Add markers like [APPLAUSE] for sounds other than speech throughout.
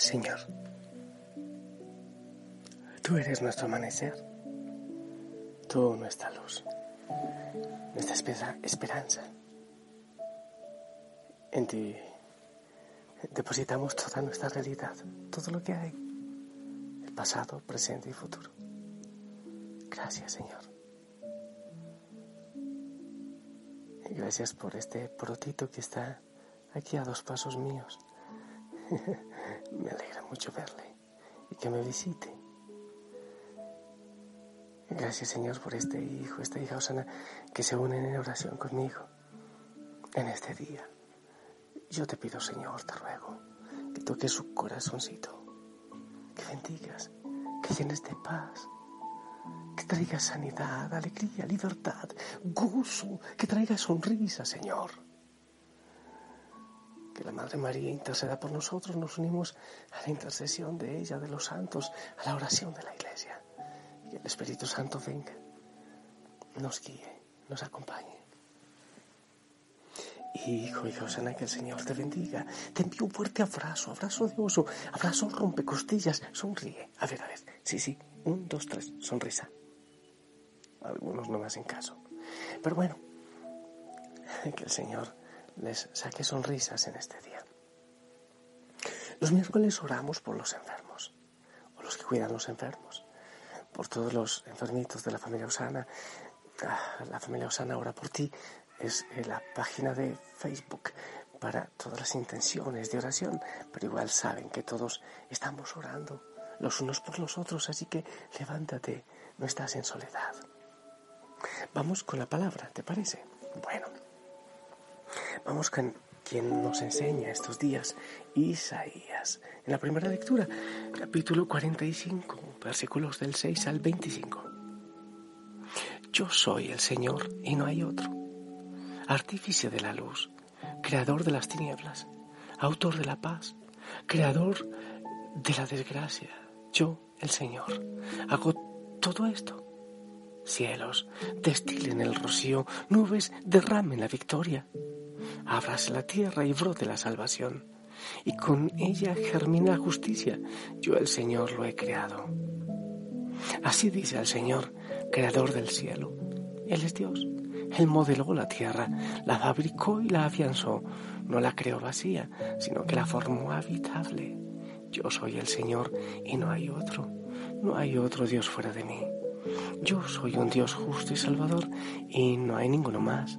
Señor, tú eres nuestro amanecer, tú nuestra luz, nuestra esperanza. En ti depositamos toda nuestra realidad, todo lo que hay, el pasado, presente y futuro. Gracias, Señor. Y gracias por este protito que está aquí a dos pasos míos. [LAUGHS] Me alegra mucho verle y que me visite. Gracias Señor por este hijo, esta hija Osana, que se unen en oración conmigo en este día. Yo te pido Señor, te ruego, que toques su corazoncito, que bendigas, que llenes de paz, que traigas sanidad, alegría, libertad, gozo, que traiga sonrisa, Señor que la Madre María interceda por nosotros, nos unimos a la intercesión de ella, de los santos, a la oración de la Iglesia. Que el Espíritu Santo venga, nos guíe, nos acompañe. Hijo y Josana, que el Señor te bendiga. Te envío un fuerte abrazo, abrazo de oso, abrazo rompecostillas. Sonríe. A ver, a ver. Sí, sí. Un, dos, tres. Sonrisa. Algunos no me hacen caso. Pero bueno, [LAUGHS] que el Señor les saque sonrisas en este día. Los miércoles oramos por los enfermos, o los que cuidan los enfermos, por todos los enfermitos de la familia Osana. Ah, la familia Osana ora por ti es eh, la página de Facebook para todas las intenciones de oración, pero igual saben que todos estamos orando los unos por los otros, así que levántate, no estás en soledad. Vamos con la palabra, ¿te parece? Bueno. Vamos con quien nos enseña estos días, Isaías. En la primera lectura, capítulo 45, versículos del 6 al 25. Yo soy el Señor y no hay otro, artífice de la luz, creador de las tinieblas, autor de la paz, creador de la desgracia. Yo, el Señor, hago todo esto. Cielos, destilen el rocío, nubes, derramen la victoria Ábrase la tierra y brote la salvación, y con ella germina justicia. Yo el Señor lo he creado. Así dice el Señor, creador del cielo. Él es Dios. Él modeló la tierra, la fabricó y la afianzó. No la creó vacía, sino que la formó habitable. Yo soy el Señor y no hay otro. No hay otro Dios fuera de mí. Yo soy un Dios justo y salvador y no hay ninguno más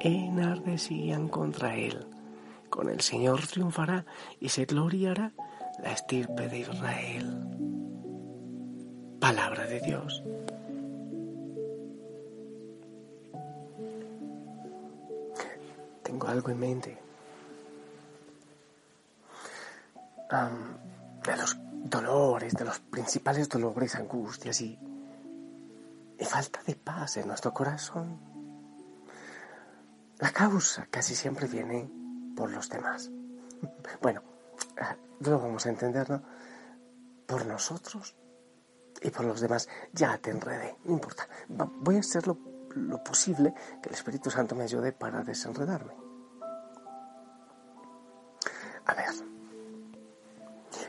enardecían contra él. Con el Señor triunfará y se gloriará la estirpe de Israel. Palabra de Dios. Tengo algo en mente. de los dolores, de los principales dolores, angustias y, y falta de paz en nuestro corazón la causa casi siempre viene por los demás. [LAUGHS] Bueno, lo vamos a entender, ¿no? Por nosotros y por los demás ya te enredé, no importa. Voy a hacer lo, lo posible que el Espíritu Santo me ayude para desenredarme. A ver,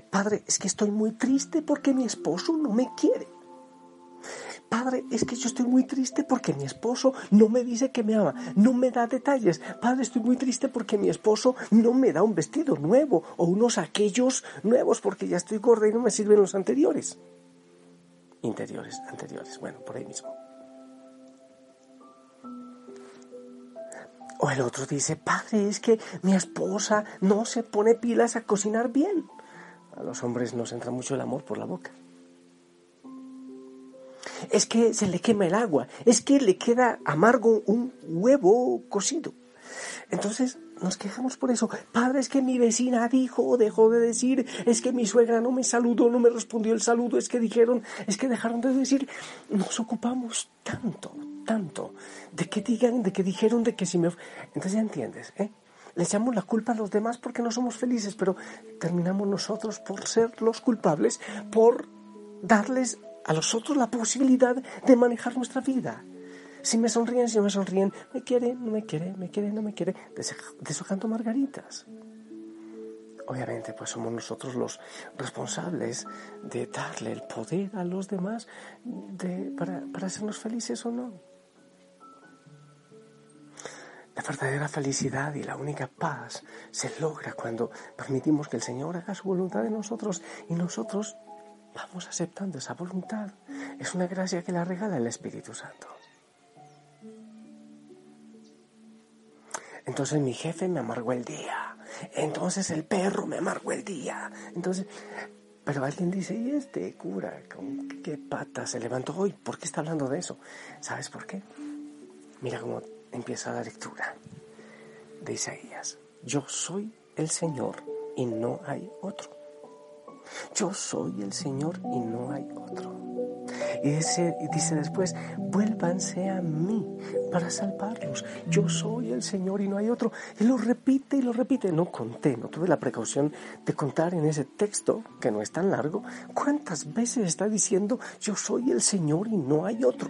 Padre, es que estoy muy triste porque mi esposo no me quiere. Padre, es que yo estoy muy triste porque mi esposo no me dice que me ama, no me da detalles. Padre, estoy muy triste porque mi esposo no me da un vestido nuevo o unos aquellos nuevos porque ya estoy gorda y no me sirven los anteriores. Interiores, anteriores, bueno, por ahí mismo. O el otro dice, padre, es que mi esposa no se pone pilas a cocinar bien. A los hombres nos entra mucho el amor por la boca es que se le quema el agua, es que le queda amargo un huevo cocido. Entonces nos quejamos por eso. Padre, es que mi vecina dijo dejó de decir, es que mi suegra no me saludó, no me respondió el saludo, es que dijeron, es que dejaron de decir. Nos ocupamos tanto, tanto, de que digan, de que dijeron, de que si me... Entonces ya entiendes, ¿eh? Le echamos la culpa a los demás porque no somos felices, pero terminamos nosotros por ser los culpables, por darles a los otros la posibilidad de manejar nuestra vida. Si me sonríen, si no me sonríen, me quiere, no me quiere, me quiere, no me quiere, deshojando margaritas. Obviamente, pues somos nosotros los responsables de darle el poder a los demás de, para, para hacernos felices o no. La verdadera felicidad y la única paz se logra cuando permitimos que el Señor haga su voluntad en nosotros y nosotros vamos aceptando esa voluntad. Es una gracia que la regala el Espíritu Santo. Entonces mi jefe me amargó el día. Entonces el perro me amargó el día. Entonces, pero alguien dice, ¿y este cura con qué pata se levantó hoy? ¿Por qué está hablando de eso? ¿Sabes por qué? Mira cómo empieza la lectura de Isaías. Yo soy el Señor y no hay otro. Yo soy el Señor y no hay otro. Y dice, dice después, vuélvanse a mí para salvarlos. Yo soy el Señor y no hay otro. Y lo repite y lo repite. No conté, no tuve la precaución de contar en ese texto, que no es tan largo, cuántas veces está diciendo, yo soy el Señor y no hay otro.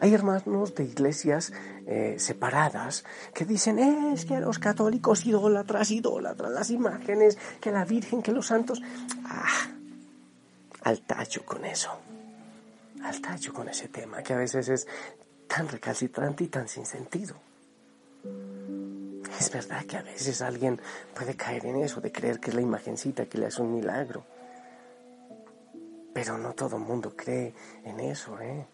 Hay hermanos de iglesias eh, separadas que dicen, es que los católicos idólatras, idólatras, las imágenes, que la Virgen, que los santos. Ah, al tacho con eso. Al tacho con ese tema que a veces es tan recalcitrante y tan sin sentido. Es verdad que a veces alguien puede caer en eso, de creer que es la imagencita que le hace un milagro. Pero no todo mundo cree en eso, ¿eh?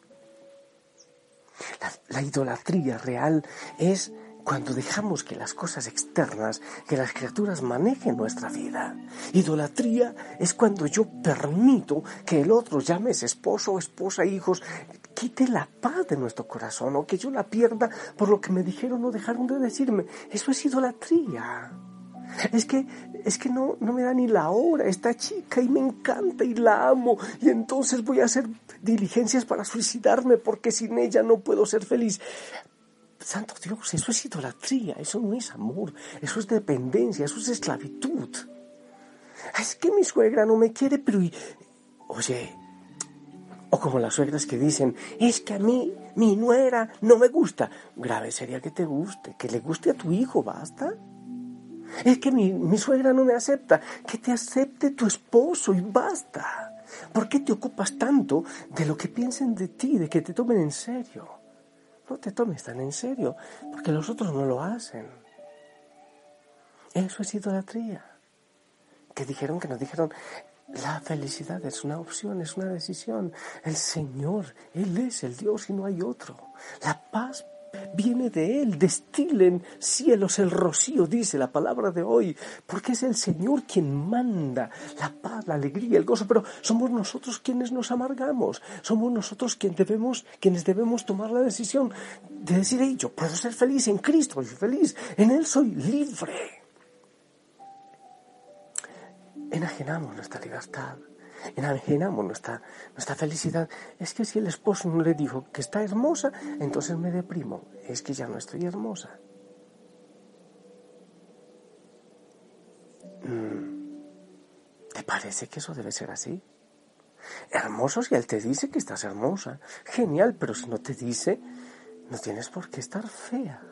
La, idolatría real es cuando dejamos que las cosas externas, que las criaturas manejen nuestra vida. Idolatría es cuando yo permito que el otro, llames esposo, esposa, hijos, quite la paz de nuestro corazón o que yo la pierda por lo que me dijeron o dejaron de decirme. Eso es idolatría. Es que, es que no, no me da ni la hora esta chica y me encanta y la amo y entonces voy a hacer diligencias para suicidarme porque sin ella no puedo ser feliz. Santo Dios, eso es idolatría, eso no es amor, eso es dependencia, eso es esclavitud. Es que mi suegra no me quiere, pero... Oye, o como las suegras que dicen, es que a mí mi nuera no me gusta. Grave sería que te guste, que le guste a tu hijo, basta. Es que mi, suegra no me acepta, que te acepte tu esposo y basta. ¿Por qué te ocupas tanto de lo que piensen de ti, de que te tomen en serio? No te tomes tan en serio, porque los otros no lo hacen. Eso es idolatría. Que dijeron, que nos dijeron, la felicidad es una opción, es una decisión. El Señor, Él es el Dios y no hay otro. La paz viene de Él. Destilen cielos el rocío, dice la palabra de hoy, porque es el Señor quien manda la paz, la alegría, el gozo, pero somos nosotros quienes nos amargamos, somos nosotros quienes debemos, quienes debemos tomar la decisión de decir, yo puedo ser feliz en Cristo, soy feliz, en Él soy libre. Enajenamos nuestra libertad enajenamos nuestra, nuestra felicidad. Es que si el esposo no le dijo que está hermosa, entonces me deprimo. Es que ya no estoy hermosa. Mm, ¿Te parece que eso debe ser así? Hermoso si Él te dice que estás hermosa. Genial, pero si no te dice, no tienes por qué estar fea.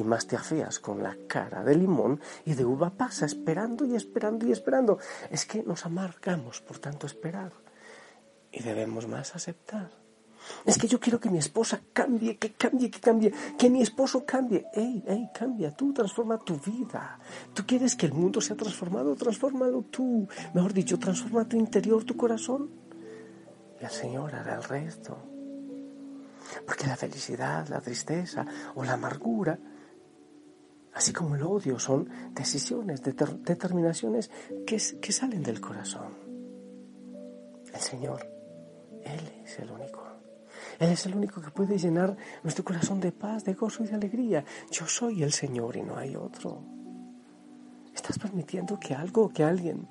Y más te afeas con la cara de limón y de uva pasa, esperando y esperando y esperando. Es que nos amargamos por tanto esperar. Y debemos más aceptar. Es que yo quiero que mi esposa cambie, que cambie, que cambie, que mi esposo cambie. Ey, ey, cambia tú, transforma tu vida. Tú quieres que el mundo sea transformado, transfórmalo tú. Mejor dicho, transforma tu interior, tu corazón. Y el Señor hará el resto. Porque la felicidad, la tristeza o la amargura, así como el odio, son decisiones, determinaciones que, que salen del corazón. El Señor, Él es el único. Él es el único que puede llenar nuestro corazón de paz, de gozo y de alegría. Yo soy el Señor y no hay otro. Estás permitiendo que algo o que alguien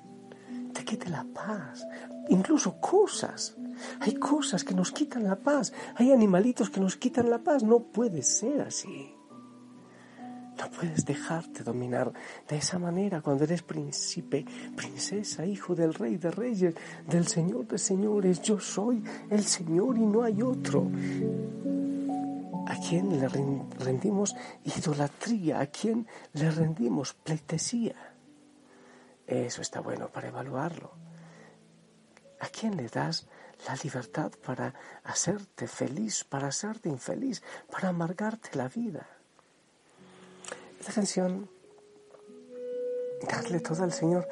te quite la paz, incluso cosas. Hay cosas que nos quitan la paz, hay animalitos que nos quitan la paz. No puede ser así. No puedes dejarte dominar de esa manera cuando eres príncipe, princesa, hijo del rey de reyes, del señor de señores. Yo soy el Señor y no hay otro. ¿A quién le rendimos idolatría? ¿A quién le rendimos pleitesía? Eso está bueno para evaluarlo. ¿A quién le das la libertad para hacerte feliz, para hacerte infeliz, para amargarte la vida? Esta canción, darle todo al Señor.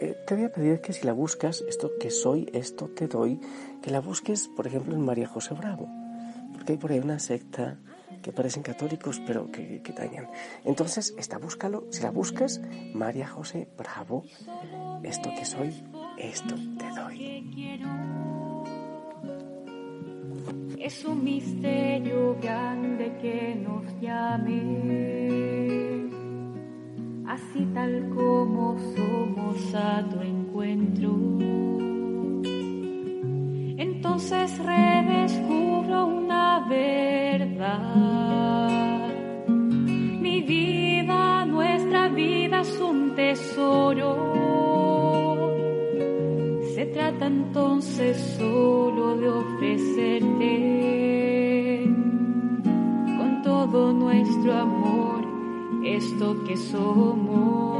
Eh, te voy a pedir que si la buscas, esto que soy, esto te doy, que la busques, por ejemplo, en María José Bravo. Porque hay por ahí una secta que parecen católicos, pero que, que dañan. Entonces, esta búscalo. Si la buscas, María José Bravo, esto que soy, esto te doy. Es un misterio grande que nos llame así tal como somos a tu encuentro. Entonces redescubro una verdad. Mi vida, nuestra vida es un tesoro. Se trata entonces solo de ofrecerte con todo nuestro amor esto que somos,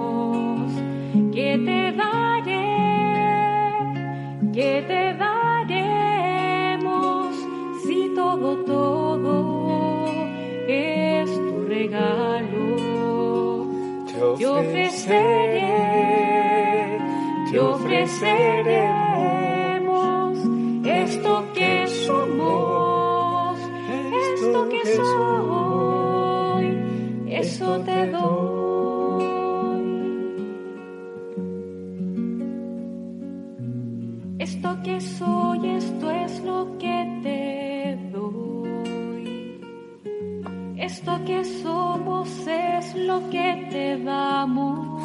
Esto que soy, esto es lo que te doy. Esto que somos es lo que te damos.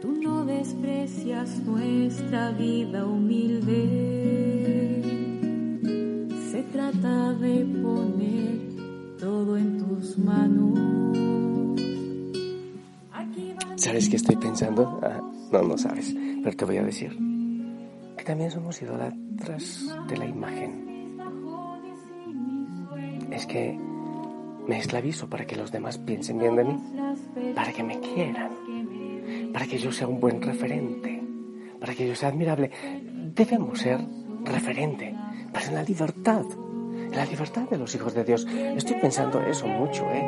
Tú no desprecias nuestra vida humilde. Se trata de poner todo en tus manos. ¿Sabes qué estoy pensando? Ah, no, no sabes, pero te voy a decir que también somos idolatras de la imagen. Es que me esclavizo para que los demás piensen bien de mí, para que me quieran, para que yo sea un buen referente, para que yo sea admirable. Debemos ser referente, para la libertad la libertad de los hijos de Dios. Estoy pensando eso mucho, ¿eh?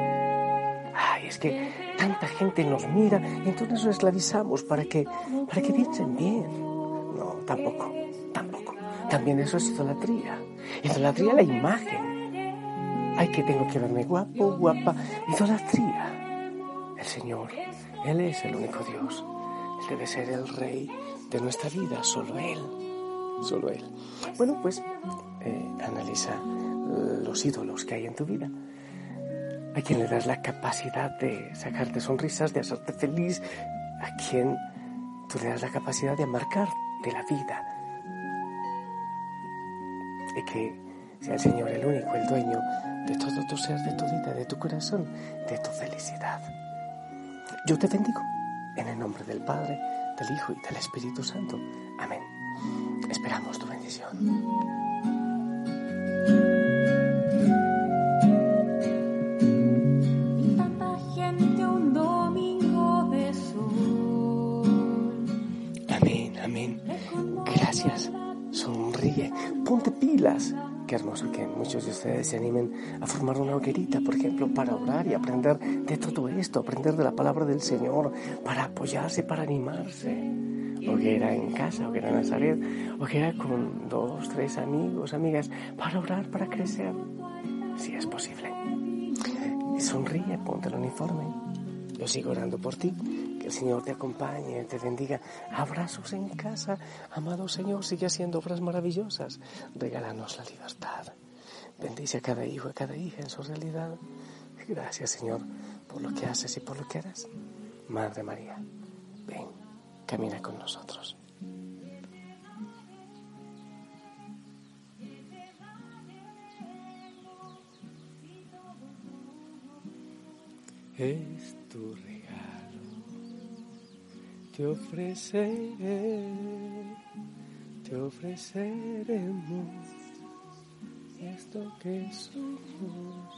Ay, es que tanta gente nos mira y entonces nos esclavizamos para que, para que piensen bien. No, tampoco, tampoco. También eso es idolatría. Idolatría la imagen. Ay, que tengo que verme guapo, guapa. Idolatría. El Señor, Él es el único Dios. Él debe ser el Rey de nuestra vida, solo Él. Solo Él. Bueno, pues eh, analiza los ídolos que hay en tu vida. A quien le das la capacidad de sacarte sonrisas, de hacerte feliz, a quien tú le das la capacidad de de la vida. Y que sea el Señor el único, el dueño de todo tu ser, de tu vida, de tu corazón, de tu felicidad. Yo te bendigo en el nombre del Padre, del Hijo y del Espíritu Santo. Amén. Esperamos tu bendición. Qué hermoso que muchos de ustedes se animen a formar una hoguerita, por ejemplo, para orar y aprender de todo esto, aprender de la palabra del Señor, para apoyarse, para animarse. Hoguera en casa, hoguera en Nazaret, hoguera con dos, tres amigos, amigas, para orar, para crecer, si es posible. Sonríe, ponte el uniforme. Yo sigo orando por ti. Que el Señor te acompañe, te bendiga. Abrazos en casa. Amado Señor, sigue haciendo obras maravillosas. Regálanos la libertad. Bendice a cada hijo, a cada hija en su realidad. Gracias, Señor, por lo que haces y por lo que harás. Madre María, ven, camina con nosotros. Es tu te ofreceré, te ofreceremos esto que somos.